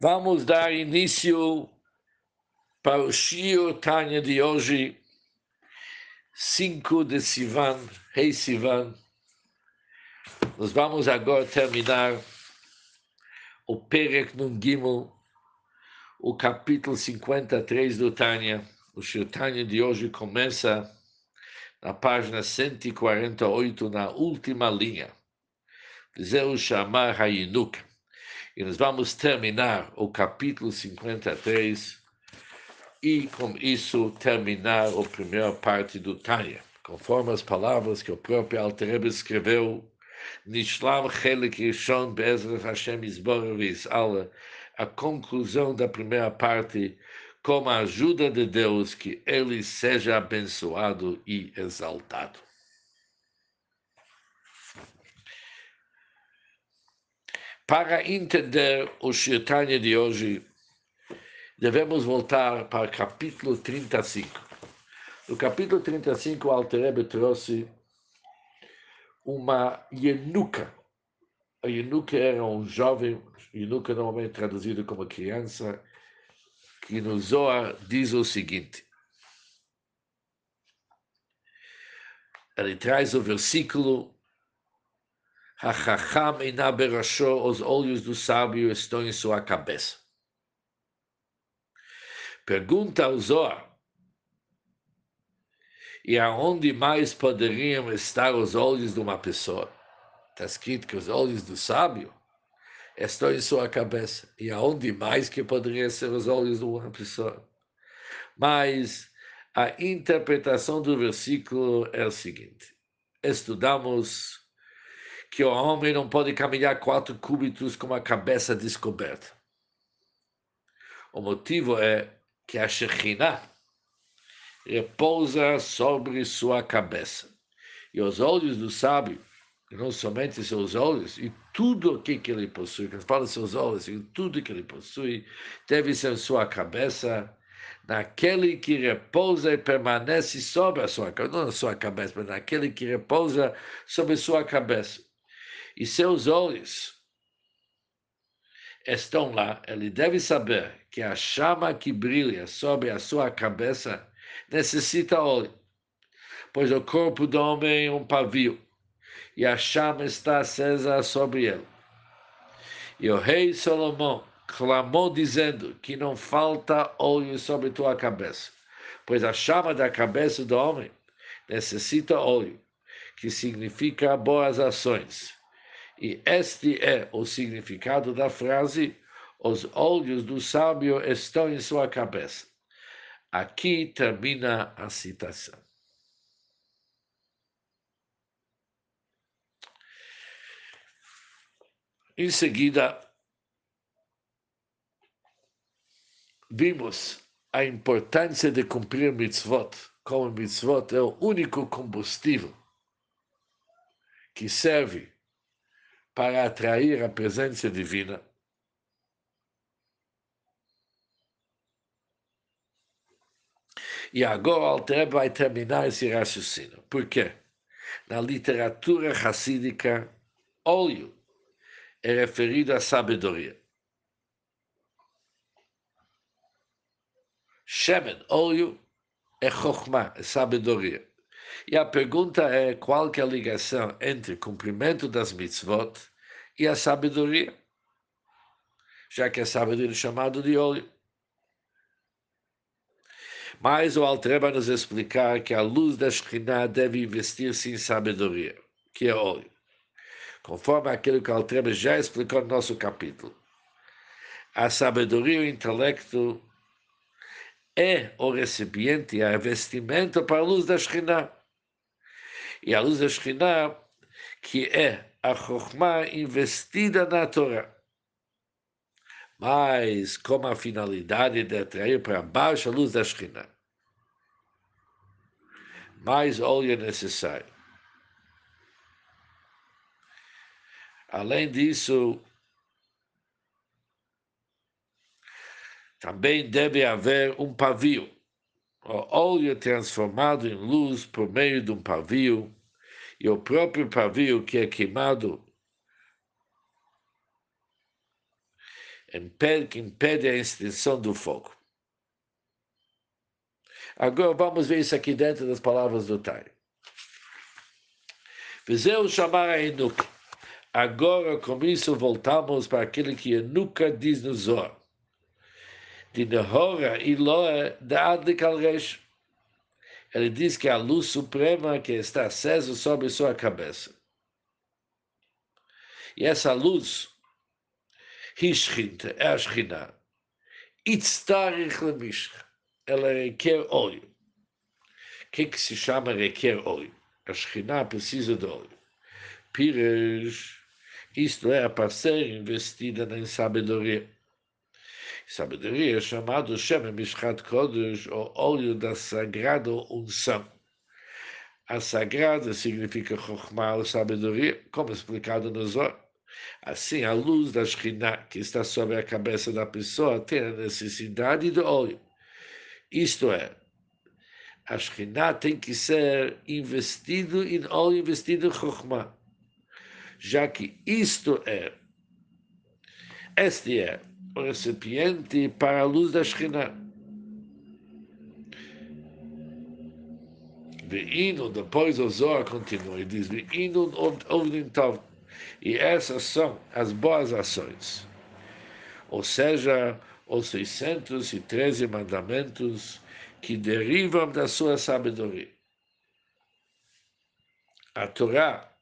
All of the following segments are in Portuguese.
Vamos dar início para o Shio Tanya de hoje, 5 de Sivan, Rei Sivan. Nós vamos agora terminar o Perek Nun o capítulo 53 do Tanya. O Shio Tanya de hoje começa na página 148, na última linha. Zeu Shamar Hayinuk. E nós vamos terminar o capítulo 53 e, com isso, terminar a primeira parte do Tânia, conforme as palavras que o próprio Altereb escreveu. Nishlam Chelik Rishon Be'ezrat Hashem V'Yis'ala, a conclusão da primeira parte, com a ajuda de Deus, que ele seja abençoado e exaltado. Para entender o Shirtanya de hoje, devemos voltar para o capítulo 35. No capítulo 35, o Alterebe trouxe uma Yenuka. A Yenuka era um jovem, Yenuka normalmente traduzido como criança, que no Zohar diz o seguinte. Ele traz o versículo Hachacham ina berasho, os olhos do sábio estão em sua cabeça. Pergunta ao Zohar, e aonde mais poderiam estar os olhos de uma pessoa? Está escrito que os olhos do sábio estão em sua cabeça. E aonde mais que poderiam ser os olhos de uma pessoa? Mas a interpretação do versículo é o seguinte: estudamos que o homem não pode caminhar quatro cúbitos com a cabeça descoberta. O motivo é que a Shekhinah repousa sobre sua cabeça. E os olhos do sábio, não somente seus olhos, e tudo o que, ele possui, quando fala seus olhos, e tudo que ele possui, deve ser sua cabeça, naquele que repousa e permanece sobre a sua cabeça, não na sua cabeça, mas naquele que repousa sobre sua cabeça e seus olhos estão lá, ele deve saber que a chama que brilha sobre a sua cabeça necessita óleo, pois o corpo do homem é um pavio e a chama está acesa sobre ele. E o rei Salomão clamou dizendo que não falta óleo sobre tua cabeça, pois a chama da cabeça do homem necessita óleo, que significa boas ações. E este é o significado da frase: os olhos do sábio estão em sua cabeça. Aqui termina a citação. Em seguida, vimos a importância de cumprir mitzvot, como mitzvot é o único combustível que serve para atrair a presença divina. E agora o Alter vai terminar esse raciocínio. Por quê? Na literatura racídica, óleo é referido à sabedoria. Shemen, óleo, é chokhmah, é sabedoria. E a pergunta é qual que é a ligação entre o cumprimento das mitzvot e a sabedoria, já que a sabedoria é chamada de óleo. Mas o Alter vai nos explicar que a luz da Shekhinah deve investir-se em sabedoria, que é óleo. Conforme aquilo que o Alter já explicou no nosso capítulo. A sabedoria e o intelecto é o recipiente, é vestimento para a luz da Shekhinah. E a luz da Shekhinah, que é a Chokhmah investida na Torá. Mas com a finalidade de atrair para baixo a luz da Shekhinah. Mais óleo é necessário. Além disso, também deve haver um pavio o óleo é transformado em luz por meio de um pavio, e o próprio pavio que é queimado que impede a extensão do fogo. Agora vamos ver isso aqui dentro das palavras do Tai. Fizeu chamar a Enuk. Agora, com isso, voltamos para aquele que Enuka diz no Zohar. Al-Resh. Ele diz que a luz suprema que está acesa sobre sua cabeça. E essa luz, Hishchint, é a Shekhinah. Itztarich lemishch. Ela requer óleo. O que, que se chama requer óleo? A Shekhinah precisa de óleo. Pires, isto é, para ser investida em sabedoria. Sabedoria é chamado Shem Mishchat Kodesh, o óleo da sagrada unção. A sagrada significa Chokhmah, sabedoria, como explicado no Zohar. Assim, a luz da Shekhinah, que está sobre a cabeça da pessoa, tem a necessidade de óleo. Isto é, a Shekhinah tem que ser investido em óleo, investido em Chokhmah. Já que isto é, este é o recipiente para a luz da Shekhinah. Ve'inu, depois o Zohar continua e diz, Ve'inu ovnim tov. E essas são as boas ações. Ou seja, os 613 mandamentos que derivam da sua sabedoria. A Torá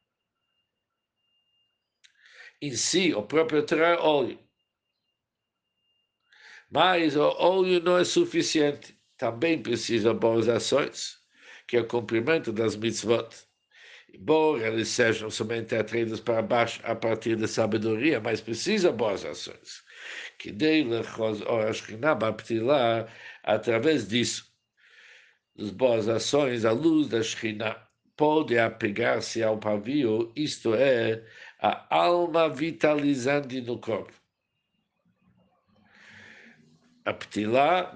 em si, o próprio Torá óleo. Mas o óleo não é suficiente. Também precisa boas ações, que é o cumprimento das mitzvot. Embora eles sejam somente atraídos para baixo a partir da sabedoria, mas precisa boas ações. Que dei através disso, das boas ações, a luz da Shekhinah pode apegar-se ao pavio, isto é, a alma vitalizante no corpo. A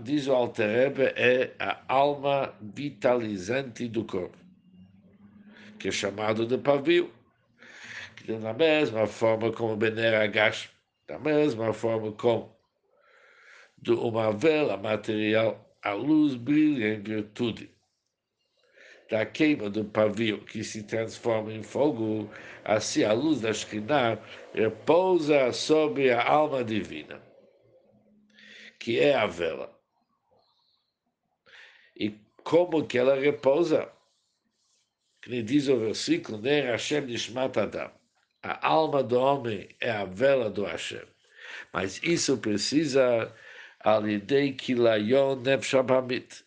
diz o Alterebe, é a alma vitalizante do corpo, que é chamado de pavio, que da mesma forma como Bener Agash da mesma forma como de uma vela material, a luz brilha em virtude da queima do pavio que se transforma em fogo, assim a luz da Shekhinah repousa sobre a alma divina, que é a vela. E como que ela repousa? Que diz o versículo, Ner Hashem Nishmat Adam. A alma do homem é a vela do Hashem. Mas isso precisa alidei kilayon nefshabamit.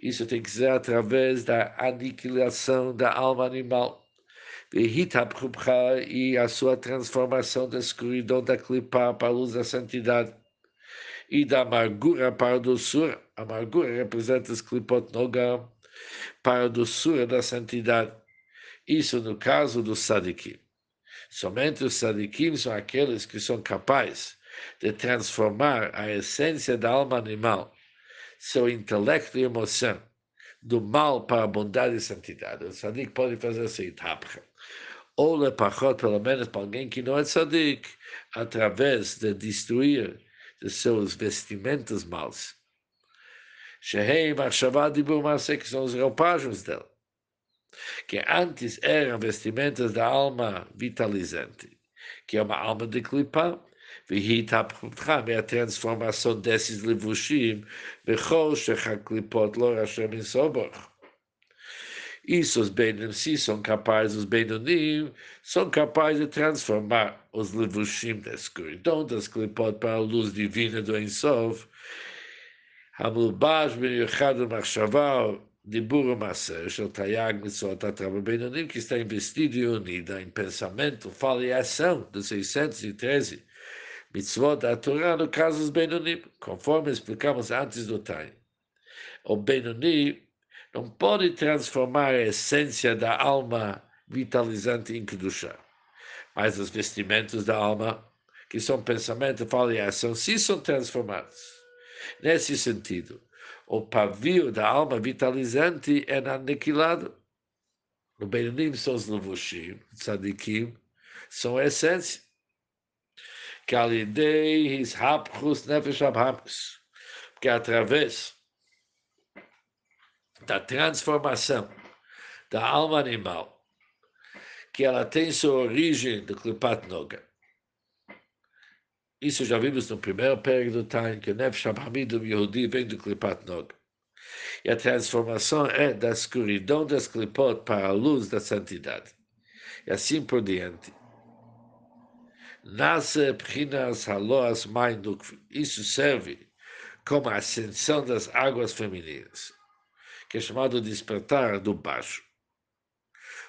Isso tem que ser através da aniquilação da alma animal. E a sua transformação da escuridão da clipa para a luz da santidade. E da amargura para a doçura. A amargura representa os clipot nogam para a doçura da santidade. Isso no caso do sadikim. Somente os sadikim são aqueles que são capazes de transformar a essência da alma animal, seu intelecto e emoção, do mal para a bondade e santidade. O sadik pode fazer essa etapa. Ou lepachot, pelo menos para alguém que não é sadik, através de destruir de seus vestimentos maus. Shehei Machshavah Dibur que são os roupagens dele que antes eram vestimentas da alma vitalizante, que é uma alma de clipa, é a transformação desses levushim, bechol shechaklipot lo Hashem insobach. Isso os se são capazes, os Benonim, são capazes de transformar os levushim da escuridão das clipot para a luz divina do Ensov. Hamulbash ben Yochad Machshavah, Dibur Maser, Shel Tayag Mitzvot Atrava Benonim, que está investido e unida em pensamento, fala e ação dos 613 Mitzvot da Torá, no caso dos Benonim, conforme explicamos não pode transformar a essência da alma vitalizante em Kedushá, mas os vestimentos da alma, que são pensamento, fala e ação, sim são transformados. Nesse sentido, o pavio da alma vitalizante é aniquilado. No Benunim são os Levushim, Tzadikim, são a essência. que a ideia is hapchus nefesh abhapchus, porque através da transformação da alma animal, que ela tem sua origem do Klipat Noga. Isso já vimos no primeiro período do Tain, que o Nefesh do Yehudi vem do Klipat Noga. E a transformação é da escuridão das Klipot para a luz da santidade. E assim por diante. Nasce Pchinas Haloas Main Isso serve como a ascensão das águas femininas, que é chamado despertar do baixo.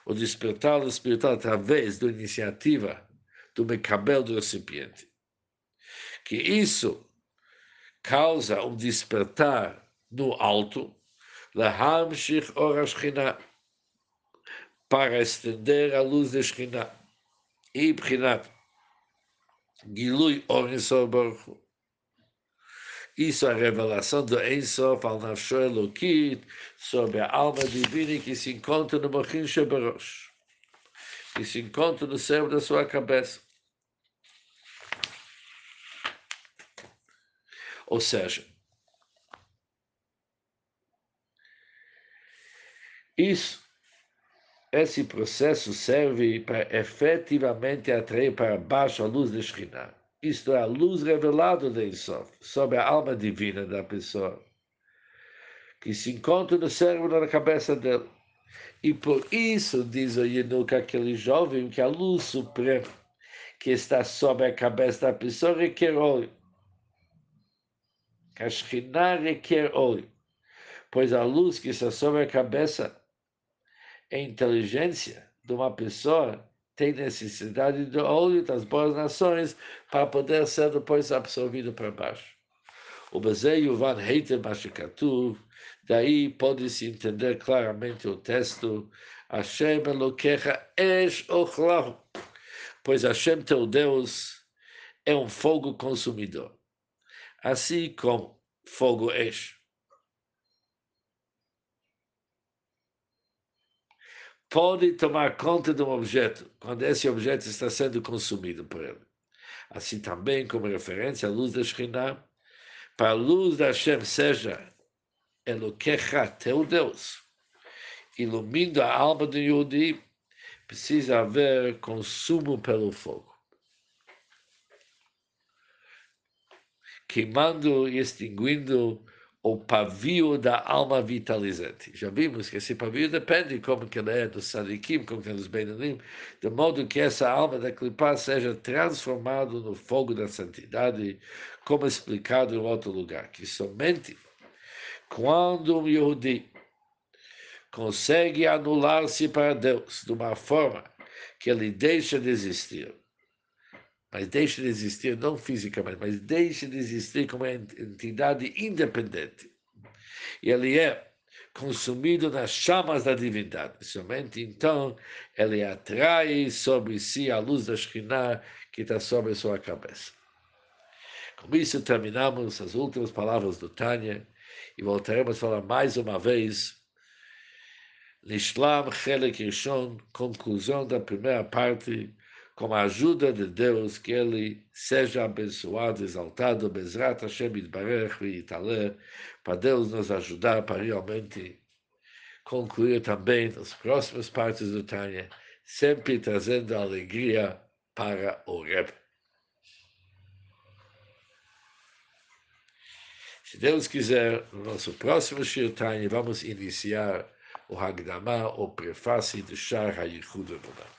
O despertar do espiritual através da iniciativa do mecabel do recipiente. Que isso causa um despertar no alto, para estender a luz da Shekhinah. E Bchinat Gilui Or Baruch isso é a revelação do Ensof al Nafsho Elokit sobre a alma divina que se encontra no Mochin Shebarosh, que se encontra no céu da sua cabeça. Ou seja, isso, esse processo serve para efetivamente atrair para baixo a luz da Shekhinah isto é, a luz revelada de Isof, sobre a alma divina da pessoa, que se encontra no cérebro na cabeça dele. E por isso, diz o Yenuk, aquele jovem, que a luz suprema que está sobre a cabeça da pessoa requer óleo. Que a requer óleo, pois a luz que está sobre a cabeça é a inteligência de uma pessoa tem necessidade do óleo das boas nações para poder ser depois absorvido para baixo. O Bezei Van Heiter Mashikatu, daí pode-se entender claramente o texto, Hashem Elokecha Esh Ochlahu, pois Hashem teu Deus é um fogo consumidor, assim como fogo Esh. Pode tomar conta de um objeto quando esse objeto está sendo consumido por ele. Assim também, como referência à luz da Shekhinah, para a luz da Hashem seja Elokecha, teu Deus, ilumina a alma do Yudi, precisa haver consumo pelo fogo. Queimando e extinguindo o pavio da alma vitalizante. Já vimos que esse pavio depende como que ele é dos sadikim, como que é dos benanim, de modo que essa alma da clipá seja transformada no fogo da santidade, como explicado em outro lugar, que somente quando um Yehudi consegue anular-se para Deus de uma forma que ele deixa de existir, mas deixa de existir não fisicamente, mas deixa de existir como entidade independente. E ele é consumido nas chamas da divindade. Somente então ele atrai sobre si a luz da Shekhinah que está sobre sua cabeça. Com isso terminamos as últimas palavras do Tânia e voltaremos a falar mais uma vez Nishlam Chelek Rishon, conclusão da primeira parte com a ajuda de Deus, que ele seja abençoado, exaltado, Bezrat Hashem Yitbarech Yitaleh, para Deus nos ajudar para realmente concluir também as próximas partes do Tânia, sempre trazendo alegria para o Rebbe. Se Deus quiser, no nosso próximo Shir Tanya, vamos iniciar o Hagdamah, o prefácio do Shar HaYichud Emunah.